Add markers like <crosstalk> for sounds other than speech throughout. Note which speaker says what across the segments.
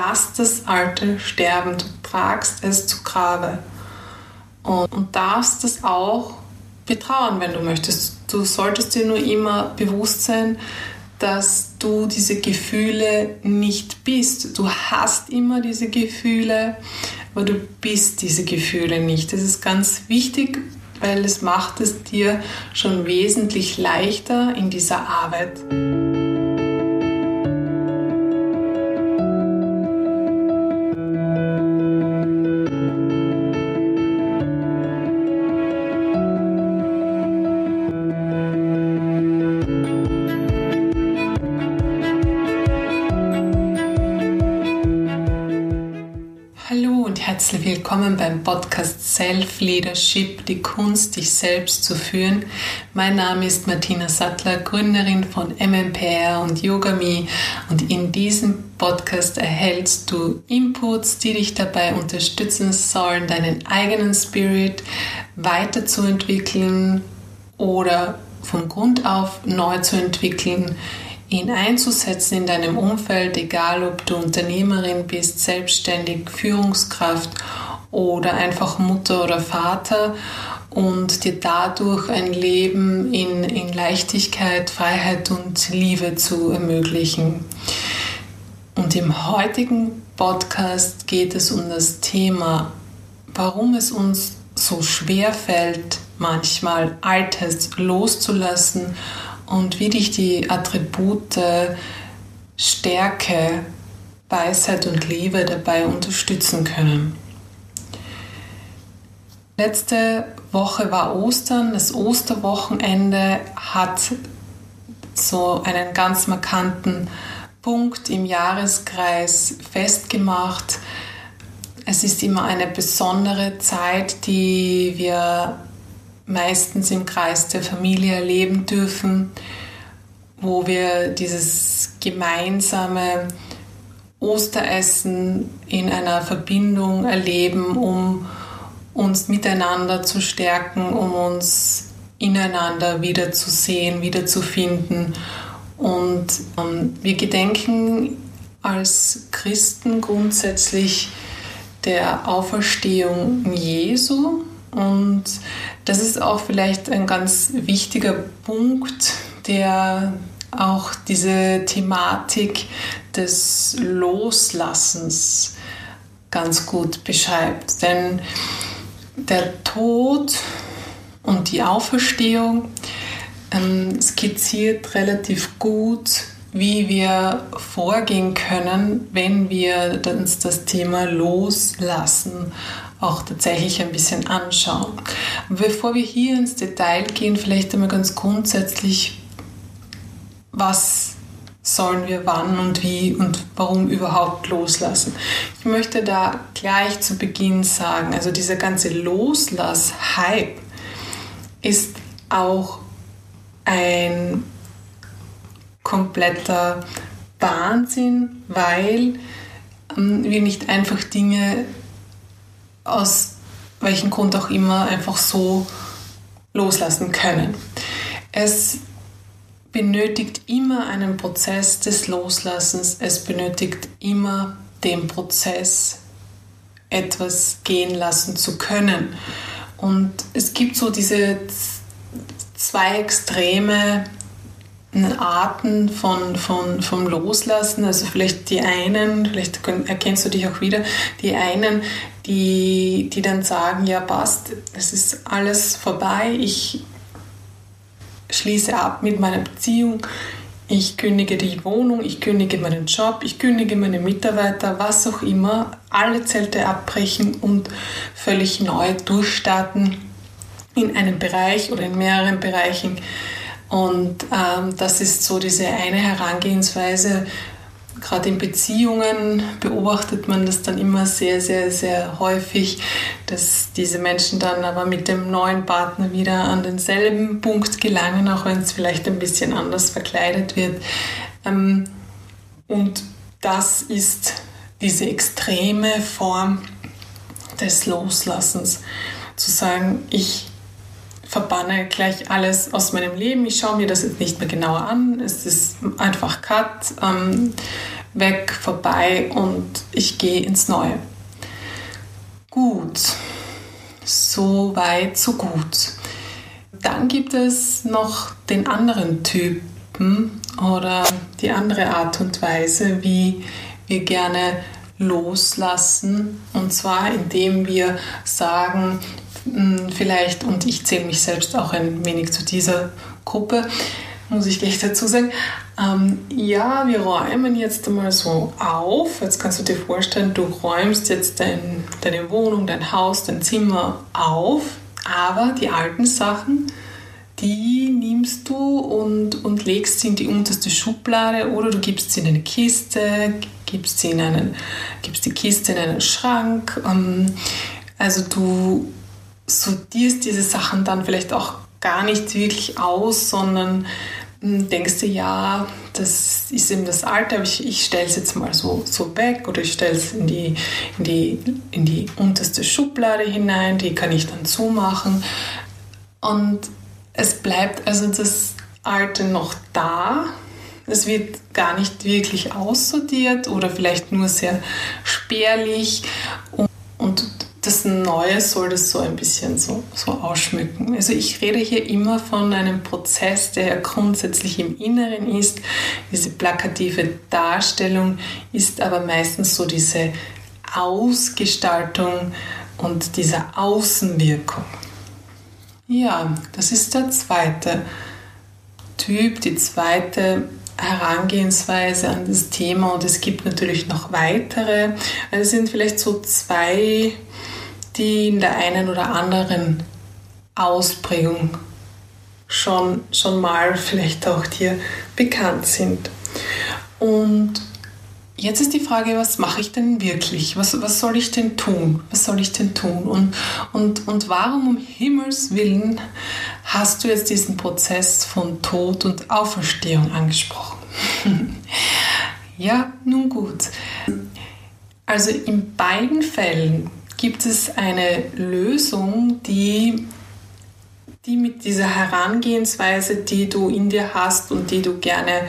Speaker 1: Lass das Alte sterben, du tragst es zu Grabe. Und, und darfst es auch betrauern, wenn du möchtest. Du solltest dir nur immer bewusst sein, dass du diese Gefühle nicht bist. Du hast immer diese Gefühle, aber du bist diese Gefühle nicht. Das ist ganz wichtig, weil es macht es dir schon wesentlich leichter in dieser Arbeit. Podcast Self Leadership, die Kunst, dich selbst zu führen. Mein Name ist Martina Sattler, Gründerin von MMPR und YogaMe und in diesem Podcast erhältst du Inputs, die dich dabei unterstützen sollen, deinen eigenen Spirit weiterzuentwickeln oder von Grund auf neu zu entwickeln ihn einzusetzen in deinem Umfeld, egal ob du Unternehmerin bist, selbstständig, Führungskraft oder einfach Mutter oder Vater und dir dadurch ein Leben in, in Leichtigkeit, Freiheit und Liebe zu ermöglichen. Und im heutigen Podcast geht es um das Thema, warum es uns so schwer fällt, manchmal Altes loszulassen und wie dich die Attribute Stärke, Weisheit und Liebe dabei unterstützen können. Letzte Woche war Ostern. Das Osterwochenende hat so einen ganz markanten Punkt im Jahreskreis festgemacht. Es ist immer eine besondere Zeit, die wir meistens im Kreis der Familie erleben dürfen, wo wir dieses gemeinsame Osteressen in einer Verbindung erleben, um uns miteinander zu stärken, um uns ineinander wiederzusehen, wiederzufinden. Und ähm, wir gedenken als Christen grundsätzlich der Auferstehung Jesu und das ist auch vielleicht ein ganz wichtiger Punkt, der auch diese Thematik des Loslassens ganz gut beschreibt. Denn der Tod und die Auferstehung ähm, skizziert relativ gut, wie wir vorgehen können, wenn wir uns das Thema Loslassen auch tatsächlich ein bisschen anschauen. Bevor wir hier ins Detail gehen, vielleicht einmal ganz grundsätzlich, was sollen wir wann und wie und warum überhaupt loslassen. Ich möchte da gleich zu Beginn sagen, also dieser ganze Loslass-Hype ist auch ein kompletter Wahnsinn, weil ähm, wir nicht einfach Dinge aus welchem Grund auch immer einfach so loslassen können. Es benötigt immer einen Prozess des Loslassens, es benötigt immer den Prozess, etwas gehen lassen zu können. Und es gibt so diese zwei Extreme Arten von, von, vom Loslassen. Also vielleicht die einen, vielleicht erkennst du dich auch wieder, die einen, die, die dann sagen, ja passt, es ist alles vorbei, ich schließe ab mit meiner Beziehung, ich kündige die Wohnung, ich kündige meinen Job, ich kündige meine Mitarbeiter, was auch immer, alle Zelte abbrechen und völlig neu durchstarten in einem Bereich oder in mehreren Bereichen. Und ähm, das ist so diese eine Herangehensweise, gerade in Beziehungen beobachtet man das dann immer sehr, sehr, sehr häufig, dass diese Menschen dann aber mit dem neuen Partner wieder an denselben Punkt gelangen, auch wenn es vielleicht ein bisschen anders verkleidet wird. Ähm, und das ist diese extreme Form des Loslassens. Zu sagen, ich verbanne gleich alles aus meinem Leben. Ich schaue mir das jetzt nicht mehr genauer an. Es ist einfach Cut. Ähm, weg, vorbei und ich gehe ins Neue. Gut, so weit, so gut. Dann gibt es noch den anderen Typen oder die andere Art und Weise, wie wir gerne loslassen. Und zwar indem wir sagen, hm, vielleicht, und ich zähle mich selbst auch ein wenig zu dieser Gruppe, muss ich gleich dazu sagen, ähm, ja, wir räumen jetzt einmal so auf. Jetzt kannst du dir vorstellen, du räumst jetzt dein, deine Wohnung, dein Haus, dein Zimmer auf, aber die alten Sachen, die nimmst du und, und legst sie in die unterste Schublade oder du gibst sie in eine Kiste, gibst, sie in einen, gibst die Kiste in einen Schrank. Ähm, also du sortierst diese Sachen dann vielleicht auch gar nicht wirklich aus, sondern hm, denkst du, ja, das ist eben das Alte, aber ich, ich stelle es jetzt mal so, so weg oder ich stelle es in die, in, die, in die unterste Schublade hinein, die kann ich dann zumachen. Und es bleibt also das Alte noch da. Es wird gar nicht wirklich aussortiert oder vielleicht nur sehr spärlich. Und, und das Neue soll das so ein bisschen so, so ausschmücken. Also ich rede hier immer von einem Prozess, der ja grundsätzlich im Inneren ist. Diese plakative Darstellung ist aber meistens so diese Ausgestaltung und diese Außenwirkung. Ja, das ist der zweite Typ, die zweite Herangehensweise an das Thema und es gibt natürlich noch weitere. Also es sind vielleicht so zwei die in der einen oder anderen Ausprägung schon, schon mal vielleicht auch dir bekannt sind. Und jetzt ist die Frage, was mache ich denn wirklich? Was, was soll ich denn tun? Was soll ich denn tun? Und, und, und warum um Himmels Willen hast du jetzt diesen Prozess von Tod und Auferstehung angesprochen? <laughs> ja, nun gut. Also in beiden Fällen gibt es eine Lösung, die, die mit dieser Herangehensweise, die du in dir hast und die du gerne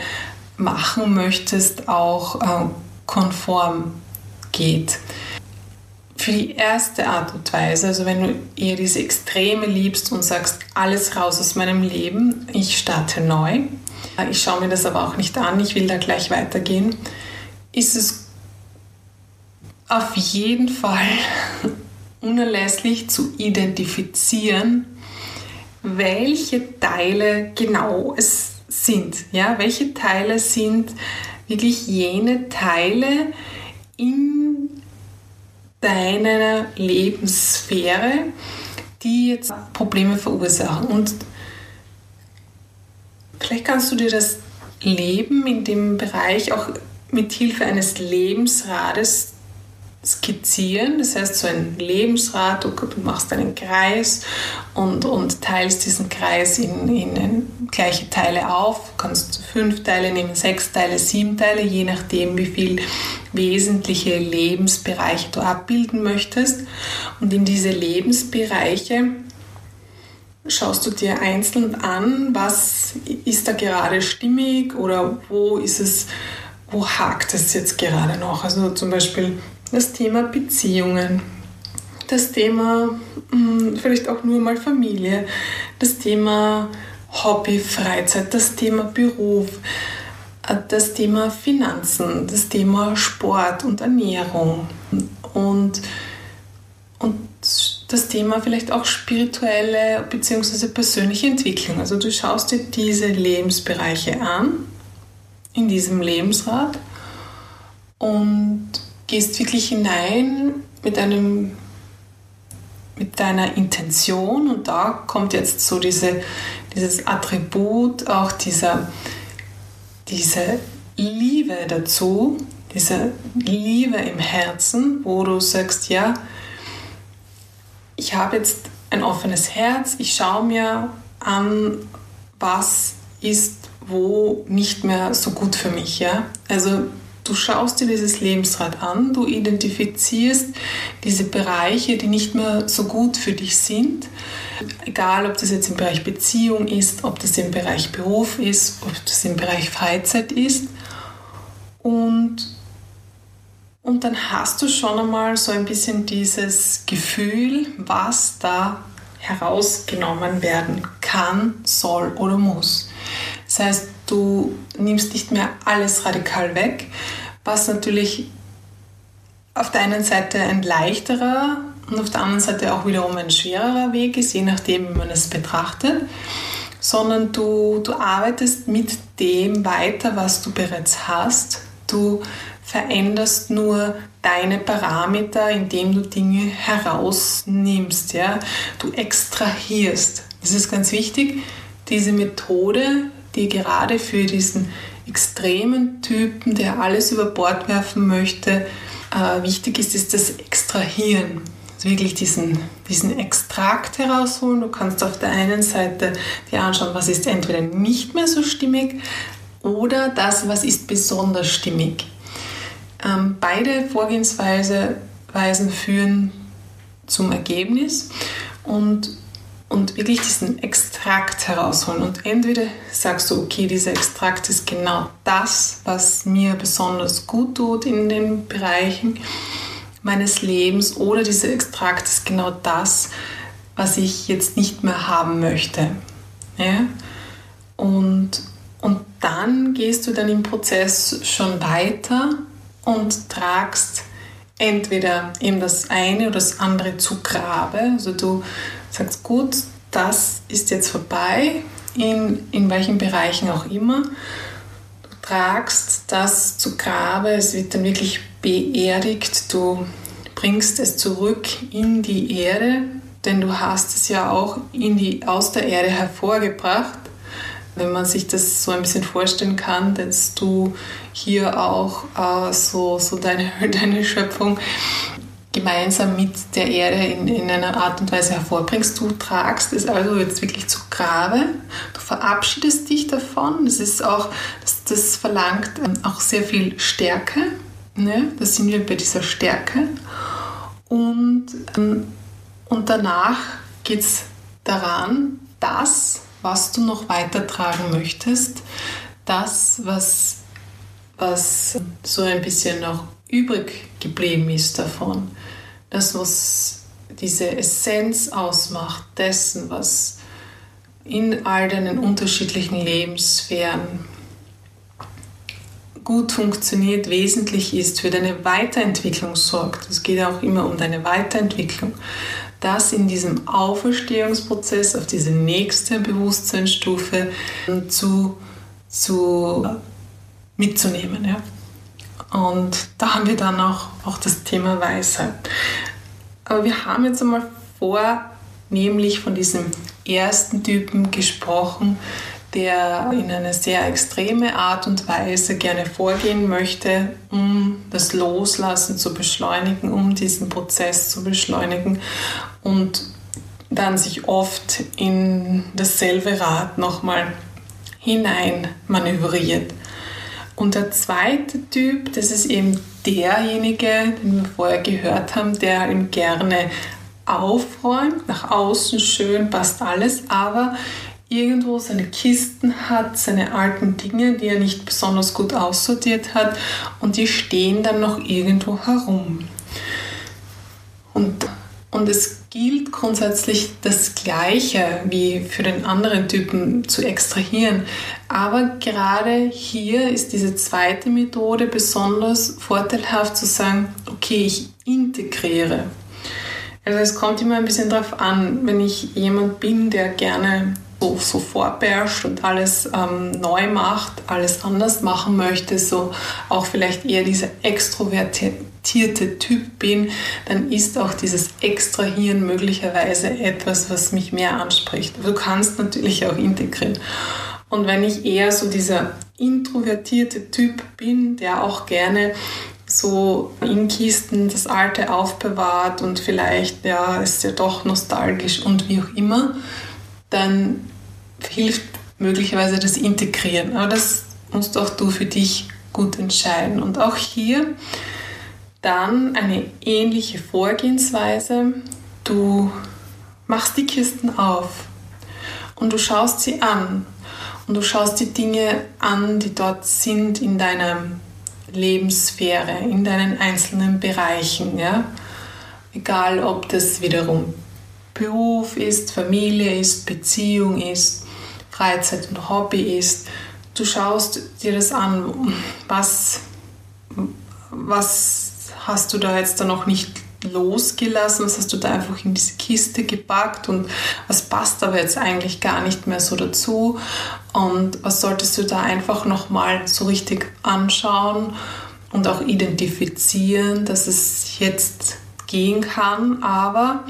Speaker 1: machen möchtest, auch äh, konform geht. Für die erste Art und Weise, also wenn du eher diese Extreme liebst und sagst, alles raus aus meinem Leben, ich starte neu, ich schaue mir das aber auch nicht an, ich will da gleich weitergehen, ist es auf jeden Fall unerlässlich zu identifizieren, welche Teile genau es sind. Ja? Welche Teile sind wirklich jene Teile in deiner Lebenssphäre, die jetzt Probleme verursachen. Und vielleicht kannst du dir das Leben in dem Bereich auch mit Hilfe eines Lebensrades skizzieren. Das heißt, so ein Lebensrad, du machst einen Kreis und, und teilst diesen Kreis in, in gleiche Teile auf. Du kannst fünf Teile nehmen, sechs Teile, sieben Teile, je nachdem, wie viel wesentliche Lebensbereiche du abbilden möchtest. Und in diese Lebensbereiche schaust du dir einzeln an, was ist da gerade stimmig oder wo ist es, wo hakt es jetzt gerade noch. Also zum Beispiel das Thema Beziehungen, das Thema hm, vielleicht auch nur mal Familie, das Thema Hobby, Freizeit, das Thema Beruf, äh, das Thema Finanzen, das Thema Sport und Ernährung. Und, und das Thema vielleicht auch spirituelle bzw. persönliche Entwicklung. Also du schaust dir diese Lebensbereiche an in diesem Lebensrat. Und gehst wirklich hinein mit einem mit deiner Intention und da kommt jetzt so diese, dieses Attribut, auch dieser, diese Liebe dazu, diese Liebe im Herzen, wo du sagst, ja, ich habe jetzt ein offenes Herz, ich schaue mir an, was ist wo nicht mehr so gut für mich. Ja? Also Du schaust dir dieses Lebensrad an, du identifizierst diese Bereiche, die nicht mehr so gut für dich sind. Egal, ob das jetzt im Bereich Beziehung ist, ob das im Bereich Beruf ist, ob das im Bereich Freizeit ist. Und, und dann hast du schon einmal so ein bisschen dieses Gefühl, was da herausgenommen werden kann, soll oder muss. Das heißt, du nimmst nicht mehr alles radikal weg, was natürlich auf der einen Seite ein leichterer und auf der anderen Seite auch wiederum ein schwererer Weg ist, je nachdem, wie man es betrachtet, sondern du, du arbeitest mit dem weiter, was du bereits hast. Du veränderst nur deine Parameter, indem du Dinge herausnimmst. Ja? Du extrahierst. Das ist ganz wichtig. Diese Methode, die gerade für diesen extremen Typen, der alles über Bord werfen möchte, äh, wichtig ist, ist das Extrahieren. Also wirklich diesen, diesen Extrakt herausholen. Du kannst auf der einen Seite dir anschauen, was ist entweder nicht mehr so stimmig oder das, was ist besonders stimmig. Ähm, beide Vorgehensweisen führen zum Ergebnis und, und wirklich diesen Extrakt herausholen. Und entweder sagst du, okay, dieser Extrakt ist genau das, was mir besonders gut tut in den Bereichen meines Lebens, oder dieser Extrakt ist genau das, was ich jetzt nicht mehr haben möchte. Ja? Und, und dann gehst du dann im Prozess schon weiter und tragst entweder eben das eine oder das andere zu Grabe. Also du sagst, gut, das ist jetzt vorbei, in, in welchen Bereichen auch immer. Du tragst das zu Grabe, es wird dann wirklich beerdigt, du bringst es zurück in die Erde, denn du hast es ja auch in die, aus der Erde hervorgebracht wenn man sich das so ein bisschen vorstellen kann, dass du hier auch äh, so, so deine, <laughs> deine Schöpfung gemeinsam mit der Erde in, in einer Art und Weise hervorbringst. Du tragst es also jetzt wirklich zu Grabe. Du verabschiedest dich davon. Das ist auch, das, das verlangt ähm, auch sehr viel Stärke. Ne? Da sind wir bei dieser Stärke. Und, ähm, und danach geht es daran, das was du noch weitertragen möchtest, das, was, was so ein bisschen noch übrig geblieben ist davon, das, was diese Essenz ausmacht, dessen, was in all deinen unterschiedlichen Lebenssphären gut funktioniert, wesentlich ist, für deine Weiterentwicklung sorgt. Es geht auch immer um deine Weiterentwicklung das in diesem Auferstehungsprozess auf diese nächste Bewusstseinsstufe zu, zu mitzunehmen. Ja? Und da haben wir dann auch, auch das Thema Weisheit. Aber wir haben jetzt einmal vornehmlich von diesem ersten Typen gesprochen, der in eine sehr extreme Art und Weise gerne vorgehen möchte, um das Loslassen zu beschleunigen, um diesen Prozess zu beschleunigen und dann sich oft in dasselbe Rad nochmal hinein manövriert. Und der zweite Typ, das ist eben derjenige, den wir vorher gehört haben, der ihm gerne aufräumt, nach außen schön passt alles, aber irgendwo seine Kisten hat, seine alten Dinge, die er nicht besonders gut aussortiert hat und die stehen dann noch irgendwo herum. Und, und es gilt grundsätzlich das Gleiche wie für den anderen Typen zu extrahieren. Aber gerade hier ist diese zweite Methode besonders vorteilhaft zu sagen, okay, ich integriere. Also es kommt immer ein bisschen darauf an, wenn ich jemand bin, der gerne so, so vorberscht und alles ähm, neu macht, alles anders machen möchte, so auch vielleicht eher dieser extrovertierte Typ bin, dann ist auch dieses Extrahieren möglicherweise etwas, was mich mehr anspricht. Du kannst natürlich auch integrieren. Und wenn ich eher so dieser introvertierte Typ bin, der auch gerne so in Kisten das Alte aufbewahrt und vielleicht ja ist ja doch nostalgisch und wie auch immer, dann hilft möglicherweise das Integrieren. Aber das musst auch du für dich gut entscheiden. Und auch hier dann eine ähnliche Vorgehensweise. Du machst die Kisten auf und du schaust sie an und du schaust die Dinge an, die dort sind in deinem Lebenssphäre, in deinen einzelnen Bereichen. Ja? Egal, ob das wiederum Beruf ist, Familie ist, Beziehung ist, Freizeit und Hobby ist. Du schaust dir das an, was, was hast du da jetzt da noch nicht losgelassen, was hast du da einfach in diese Kiste gepackt und was passt aber jetzt eigentlich gar nicht mehr so dazu und was solltest du da einfach nochmal so richtig anschauen und auch identifizieren, dass es jetzt gehen kann, aber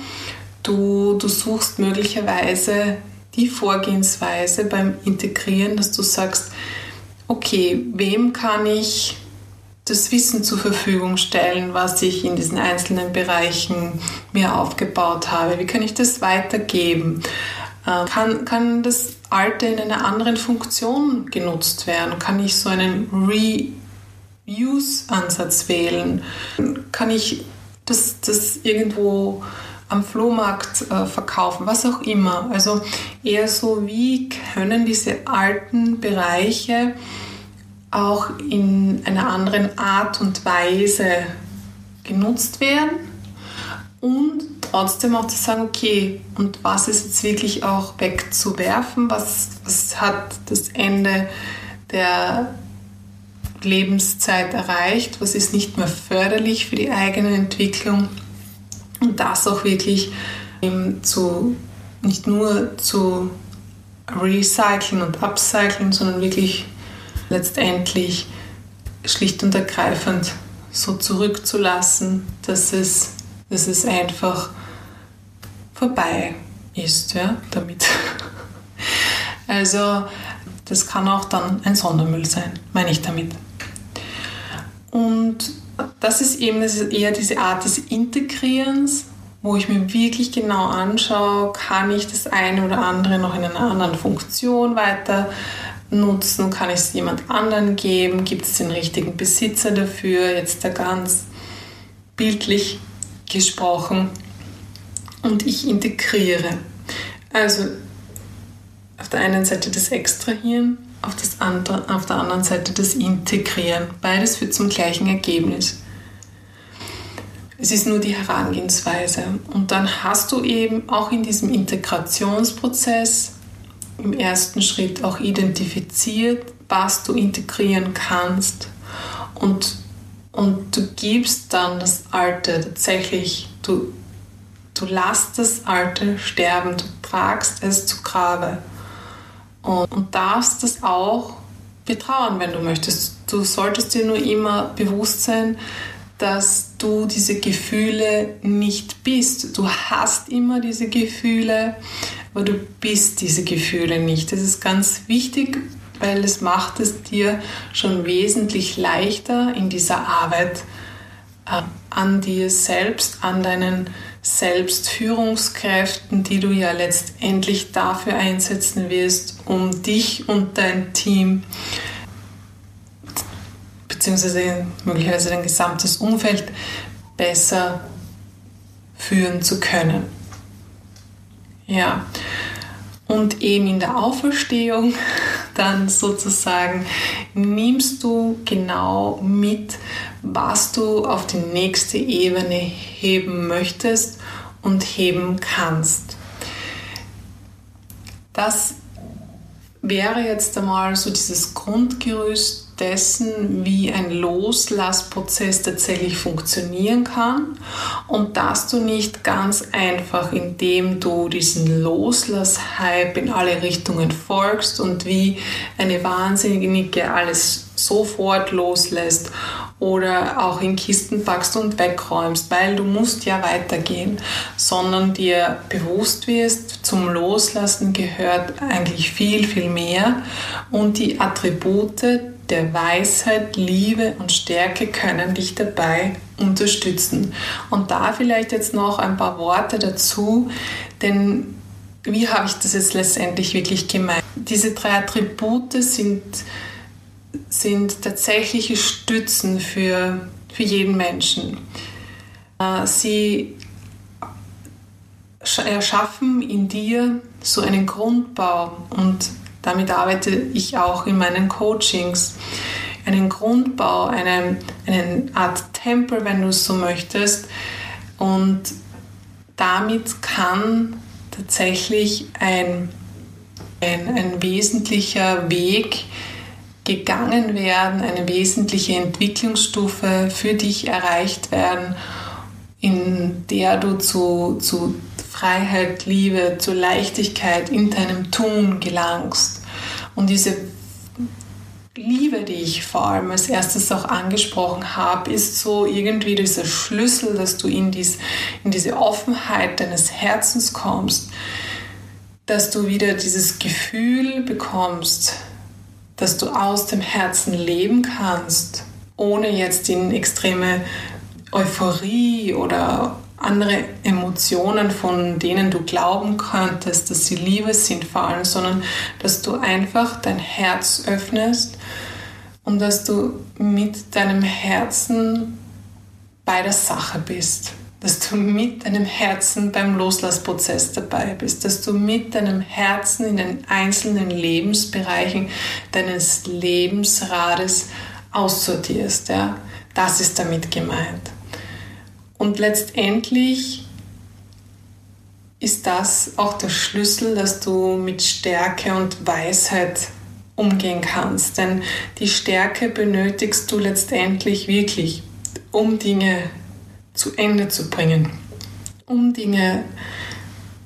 Speaker 1: du, du suchst möglicherweise die Vorgehensweise beim Integrieren, dass du sagst, okay, wem kann ich das Wissen zur Verfügung stellen, was ich in diesen einzelnen Bereichen mir aufgebaut habe? Wie kann ich das weitergeben? Äh, kann, kann das Alte in einer anderen Funktion genutzt werden? Kann ich so einen Reuse-Ansatz wählen? Kann ich das, das irgendwo am Flohmarkt äh, verkaufen, was auch immer. Also eher so, wie können diese alten Bereiche auch in einer anderen Art und Weise genutzt werden? Und trotzdem auch zu sagen, okay, und was ist jetzt wirklich auch wegzuwerfen, was, was hat das Ende der Lebenszeit erreicht, was ist nicht mehr förderlich für die eigene Entwicklung und das auch wirklich zu, nicht nur zu recyceln und upcyclen, sondern wirklich letztendlich schlicht und ergreifend so zurückzulassen, dass es, dass es einfach vorbei ist ja, damit. <laughs> Also das kann auch dann ein Sondermüll sein, meine ich damit. Und das ist eben das ist eher diese Art des Integrierens, wo ich mir wirklich genau anschaue, kann ich das eine oder andere noch in einer anderen Funktion weiter nutzen? Kann ich es jemand anderen geben? Gibt es den richtigen Besitzer dafür? Jetzt da ganz bildlich gesprochen. Und ich integriere. Also auf der einen Seite das Extrahieren, auf, das andere, auf der anderen Seite das Integrieren. Beides führt zum gleichen Ergebnis. Es ist nur die Herangehensweise. Und dann hast du eben auch in diesem Integrationsprozess im ersten Schritt auch identifiziert, was du integrieren kannst und, und du gibst dann das Alte tatsächlich, du, du lässt das Alte sterben, du tragst es zu Grabe und, und darfst das auch betrauen, wenn du möchtest. Du solltest dir nur immer bewusst sein, dass du diese Gefühle nicht bist. Du hast immer diese Gefühle, aber du bist diese Gefühle nicht. Das ist ganz wichtig, weil es macht es dir schon wesentlich leichter in dieser Arbeit äh, an dir selbst, an deinen Selbstführungskräften, die du ja letztendlich dafür einsetzen wirst, um dich und dein Team beziehungsweise möglicherweise dein gesamtes Umfeld besser führen zu können. Ja, und eben in der Auferstehung dann sozusagen nimmst du genau mit, was du auf die nächste Ebene heben möchtest und heben kannst. Das wäre jetzt einmal so dieses Grundgerüst dessen, wie ein Loslassprozess tatsächlich funktionieren kann und dass du nicht ganz einfach, indem du diesen Loslasshype in alle Richtungen folgst und wie eine Wahnsinnige alles sofort loslässt oder auch in Kisten packst und wegräumst, weil du musst ja weitergehen, sondern dir bewusst wirst, zum Loslassen gehört eigentlich viel, viel mehr und die Attribute der Weisheit, Liebe und Stärke können dich dabei unterstützen. Und da vielleicht jetzt noch ein paar Worte dazu, denn wie habe ich das jetzt letztendlich wirklich gemeint? Diese drei Attribute sind, sind tatsächliche Stützen für, für jeden Menschen. Äh, sie erschaffen in dir so einen Grundbau und damit arbeite ich auch in meinen Coachings. einen Grundbau, eine, eine Art Tempel, wenn du es so möchtest. Und damit kann tatsächlich ein, ein, ein wesentlicher Weg gegangen werden, eine wesentliche Entwicklungsstufe für dich erreicht werden, in der du zu, zu Freiheit, Liebe, zu Leichtigkeit in deinem Tun gelangst. Und diese Liebe, die ich vor allem als erstes auch angesprochen habe, ist so irgendwie dieser Schlüssel, dass du in, dies, in diese Offenheit deines Herzens kommst, dass du wieder dieses Gefühl bekommst, dass du aus dem Herzen leben kannst, ohne jetzt in extreme Euphorie oder andere Emotionen, von denen du glauben könntest, dass sie Liebe sind, fallen, sondern dass du einfach dein Herz öffnest und dass du mit deinem Herzen bei der Sache bist, dass du mit deinem Herzen beim Loslassprozess dabei bist, dass du mit deinem Herzen in den einzelnen Lebensbereichen deines Lebensrades aussortierst. Ja? Das ist damit gemeint. Und letztendlich ist das auch der Schlüssel, dass du mit Stärke und Weisheit umgehen kannst. Denn die Stärke benötigst du letztendlich wirklich, um Dinge zu Ende zu bringen, um Dinge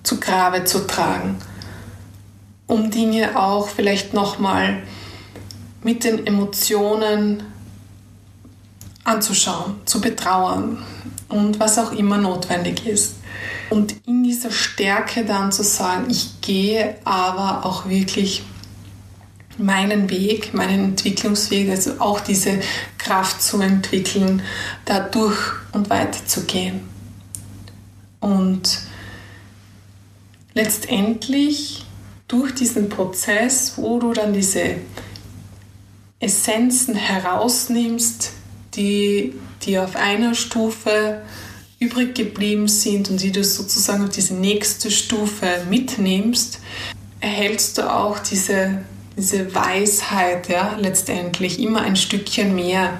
Speaker 1: zu Grabe zu tragen, um Dinge auch vielleicht nochmal mit den Emotionen anzuschauen, zu betrauern, und was auch immer notwendig ist. Und in dieser Stärke dann zu sagen, ich gehe aber auch wirklich meinen Weg, meinen Entwicklungsweg, also auch diese Kraft zu entwickeln, da durch und weiter zu gehen. Und letztendlich durch diesen Prozess, wo du dann diese Essenzen herausnimmst, die die auf einer Stufe übrig geblieben sind und die du sozusagen auf diese nächste Stufe mitnimmst, erhältst du auch diese, diese Weisheit, ja, letztendlich immer ein Stückchen mehr.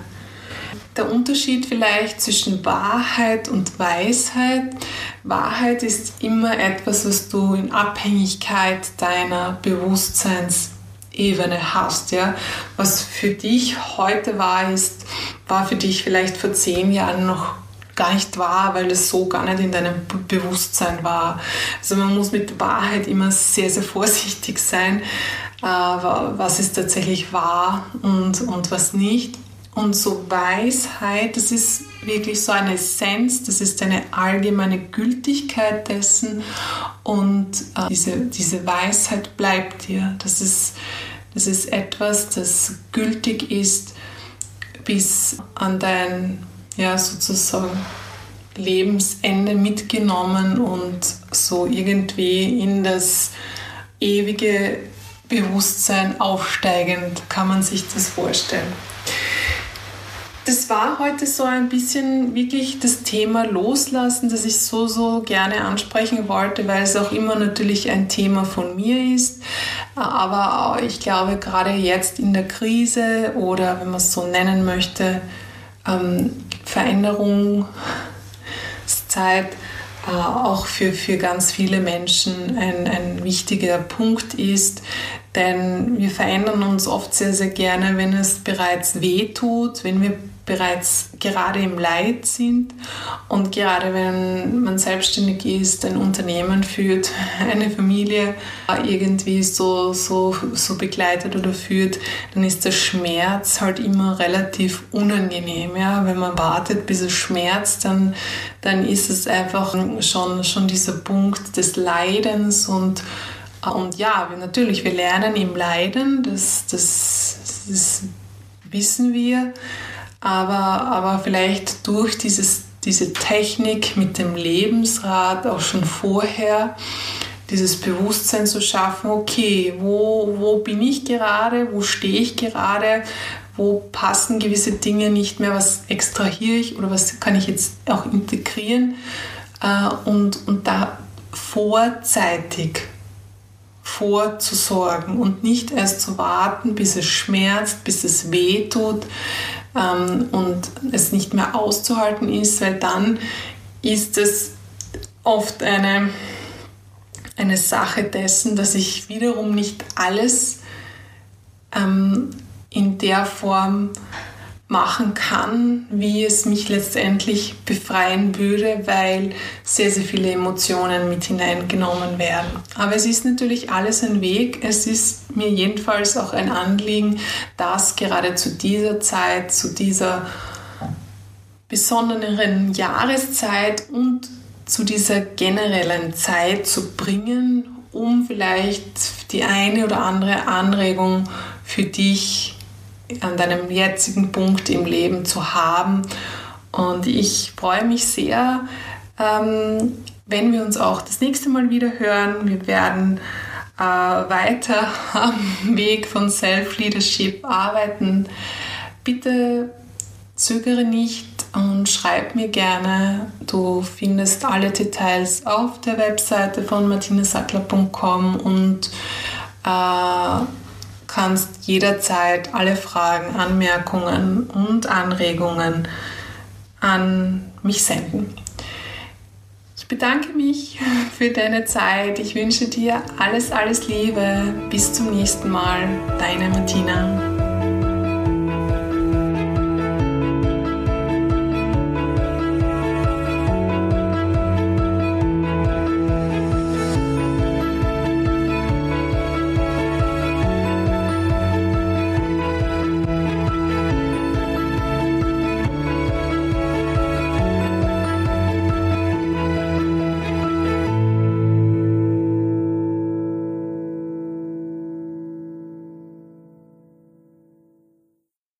Speaker 1: Der Unterschied vielleicht zwischen Wahrheit und Weisheit. Wahrheit ist immer etwas, was du in Abhängigkeit deiner Bewusstseins Ebene hast. Ja? Was für dich heute wahr ist, war für dich vielleicht vor zehn Jahren noch gar nicht wahr, weil es so gar nicht in deinem Bewusstsein war. Also man muss mit Wahrheit immer sehr, sehr vorsichtig sein, äh, was ist tatsächlich wahr und, und was nicht. Und so Weisheit, das ist wirklich so eine Essenz, das ist eine allgemeine Gültigkeit dessen und äh, diese, diese Weisheit bleibt dir. Das ist, das ist etwas, das gültig ist bis an dein, ja, sozusagen Lebensende mitgenommen und so irgendwie in das ewige Bewusstsein aufsteigend, kann man sich das vorstellen das war heute so ein bisschen wirklich das Thema Loslassen, das ich so, so gerne ansprechen wollte, weil es auch immer natürlich ein Thema von mir ist. Aber ich glaube, gerade jetzt in der Krise oder wenn man es so nennen möchte, ähm, Veränderungszeit, äh, auch für, für ganz viele Menschen ein, ein wichtiger Punkt ist, denn wir verändern uns oft sehr, sehr gerne, wenn es bereits weh tut, wenn wir bereits gerade im Leid sind und gerade wenn man selbstständig ist, ein Unternehmen führt, <laughs> eine Familie irgendwie so, so, so begleitet oder führt, dann ist der Schmerz halt immer relativ unangenehm. Ja? Wenn man wartet, bis es schmerzt, dann, dann ist es einfach schon, schon dieser Punkt des Leidens und und ja, wir, natürlich, wir lernen im Leiden, das, das, das wissen wir aber, aber vielleicht durch dieses, diese Technik mit dem Lebensrad auch schon vorher dieses Bewusstsein zu schaffen, okay, wo, wo bin ich gerade, wo stehe ich gerade, wo passen gewisse Dinge nicht mehr, was extrahiere ich oder was kann ich jetzt auch integrieren äh, und, und da vorzeitig vorzusorgen und nicht erst zu warten, bis es schmerzt, bis es weh tut ähm, und es nicht mehr auszuhalten ist, weil dann ist es oft eine, eine Sache dessen, dass ich wiederum nicht alles ähm, in der Form machen kann, wie es mich letztendlich befreien würde, weil sehr, sehr viele Emotionen mit hineingenommen werden. Aber es ist natürlich alles ein Weg. Es ist mir jedenfalls auch ein Anliegen, das gerade zu dieser Zeit, zu dieser besonderen Jahreszeit und zu dieser generellen Zeit zu bringen, um vielleicht die eine oder andere Anregung für dich an deinem jetzigen Punkt im Leben zu haben. Und ich freue mich sehr, ähm, wenn wir uns auch das nächste Mal wieder hören. Wir werden äh, weiter <laughs> am Weg von Self-Leadership arbeiten. Bitte zögere nicht und schreib mir gerne. Du findest alle Details auf der Webseite von martinesackler.com und äh, kannst jederzeit alle Fragen, Anmerkungen und Anregungen an mich senden. Ich bedanke mich für deine Zeit. Ich wünsche dir alles, alles Liebe. Bis zum nächsten Mal. Deine Martina.